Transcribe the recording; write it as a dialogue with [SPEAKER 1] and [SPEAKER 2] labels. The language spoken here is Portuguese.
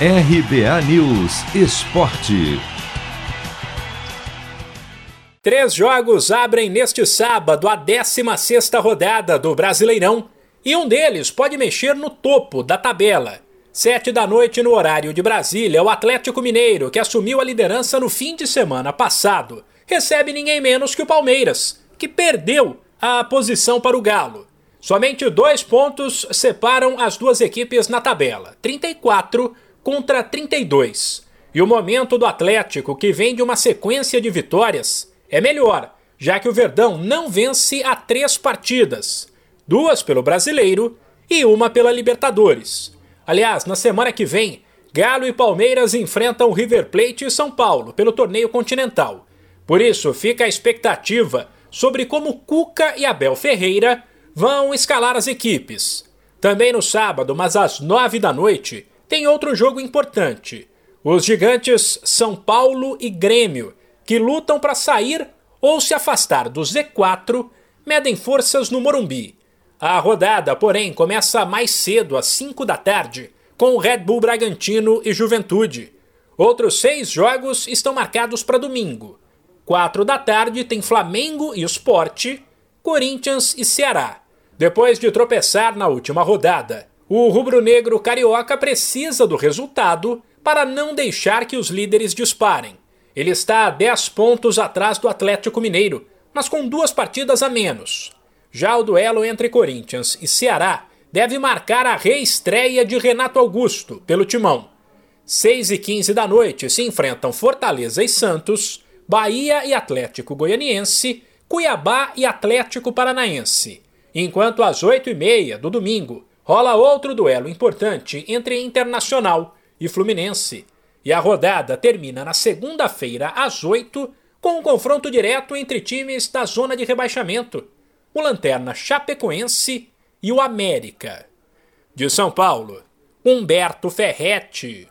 [SPEAKER 1] RBA News Esporte.
[SPEAKER 2] Três jogos abrem neste sábado a 16 rodada do Brasileirão e um deles pode mexer no topo da tabela. Sete da noite no horário de Brasília, o Atlético Mineiro, que assumiu a liderança no fim de semana passado, recebe ninguém menos que o Palmeiras, que perdeu a posição para o Galo. Somente dois pontos separam as duas equipes na tabela: 34 contra 32. E o momento do Atlético, que vem de uma sequência de vitórias, é melhor, já que o Verdão não vence há três partidas: duas pelo Brasileiro e uma pela Libertadores. Aliás, na semana que vem, Galo e Palmeiras enfrentam River Plate e São Paulo pelo torneio continental. Por isso, fica a expectativa sobre como Cuca e Abel Ferreira vão escalar as equipes. Também no sábado, mas às nove da noite, tem outro jogo importante. Os gigantes São Paulo e Grêmio, que lutam para sair ou se afastar do Z4, medem forças no Morumbi. A rodada, porém, começa mais cedo, às 5 da tarde, com Red Bull Bragantino e Juventude. Outros seis jogos estão marcados para domingo. 4 da tarde tem Flamengo e Sport, Corinthians e Ceará. Depois de tropeçar na última rodada, o rubro-negro carioca precisa do resultado para não deixar que os líderes disparem. Ele está a 10 pontos atrás do Atlético Mineiro, mas com duas partidas a menos. Já o duelo entre Corinthians e Ceará deve marcar a reestreia de Renato Augusto pelo timão. 6 e 15 da noite se enfrentam Fortaleza e Santos, Bahia e Atlético Goianiense, Cuiabá e Atlético Paranaense. Enquanto às 8 e meia do domingo rola outro duelo importante entre Internacional e Fluminense. E a rodada termina na segunda-feira às 8 com um confronto direto entre times da zona de rebaixamento, o Lanterna Chapecoense e o América. De São Paulo, Humberto Ferretti.